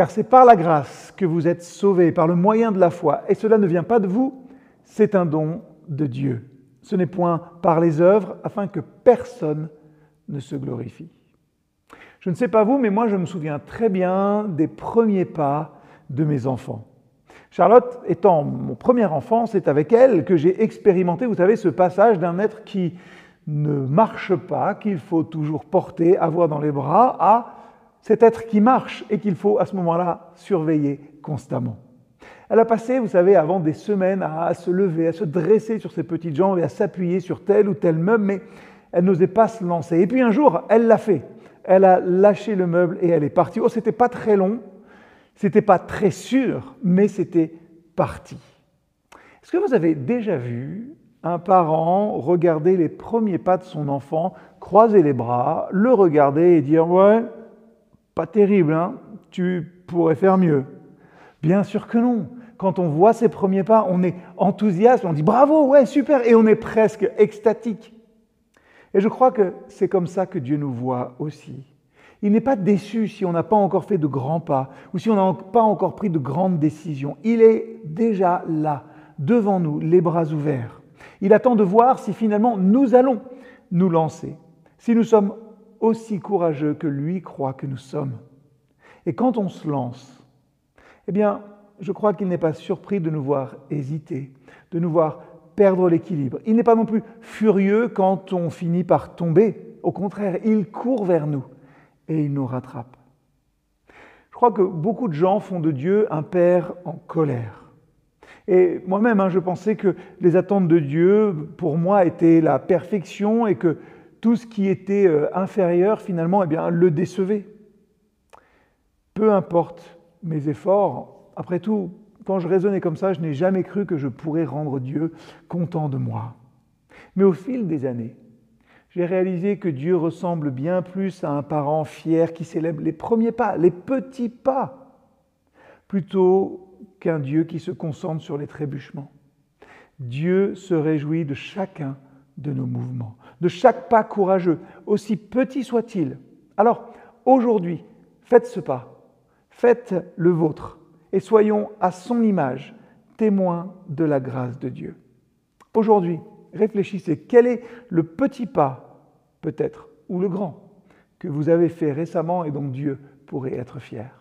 Car c'est par la grâce que vous êtes sauvés, par le moyen de la foi. Et cela ne vient pas de vous, c'est un don de Dieu. Ce n'est point par les œuvres, afin que personne ne se glorifie. Je ne sais pas vous, mais moi je me souviens très bien des premiers pas de mes enfants. Charlotte étant mon premier enfant, c'est avec elle que j'ai expérimenté, vous savez, ce passage d'un être qui ne marche pas, qu'il faut toujours porter, avoir dans les bras, à cet être qui marche et qu'il faut à ce moment-là surveiller constamment. Elle a passé, vous savez, avant des semaines à se lever, à se dresser sur ses petites jambes et à s'appuyer sur tel ou tel meuble, mais elle n'osait pas se lancer. Et puis un jour, elle l'a fait. Elle a lâché le meuble et elle est partie. Oh, c'était pas très long, c'était pas très sûr, mais c'était parti. Est-ce que vous avez déjà vu un parent regarder les premiers pas de son enfant, croiser les bras, le regarder et dire Ouais, pas terrible, hein tu pourrais faire mieux Bien sûr que non. Quand on voit ses premiers pas, on est enthousiaste, on dit bravo, ouais, super, et on est presque extatique. Et je crois que c'est comme ça que Dieu nous voit aussi. Il n'est pas déçu si on n'a pas encore fait de grands pas ou si on n'a pas encore pris de grandes décisions. Il est déjà là, devant nous, les bras ouverts. Il attend de voir si finalement nous allons nous lancer, si nous sommes aussi courageux que lui croit que nous sommes. Et quand on se lance, eh bien, je crois qu'il n'est pas surpris de nous voir hésiter, de nous voir perdre l'équilibre. Il n'est pas non plus furieux quand on finit par tomber. Au contraire, il court vers nous et il nous rattrape. Je crois que beaucoup de gens font de Dieu un Père en colère. Et moi-même, hein, je pensais que les attentes de Dieu, pour moi, étaient la perfection et que tout ce qui était euh, inférieur, finalement, eh bien, le décevait. Peu importe mes efforts, après tout, quand je raisonnais comme ça, je n'ai jamais cru que je pourrais rendre Dieu content de moi. Mais au fil des années, j'ai réalisé que Dieu ressemble bien plus à un parent fier qui célèbre les premiers pas, les petits pas, plutôt qu'un Dieu qui se concentre sur les trébuchements. Dieu se réjouit de chacun de nos mouvements, de chaque pas courageux, aussi petit soit-il. Alors, aujourd'hui, faites ce pas, faites le vôtre, et soyons à son image, témoins de la grâce de Dieu. Aujourd'hui, réfléchissez, quel est le petit pas, peut-être, ou le grand, que vous avez fait récemment et dont Dieu pourrait être fier?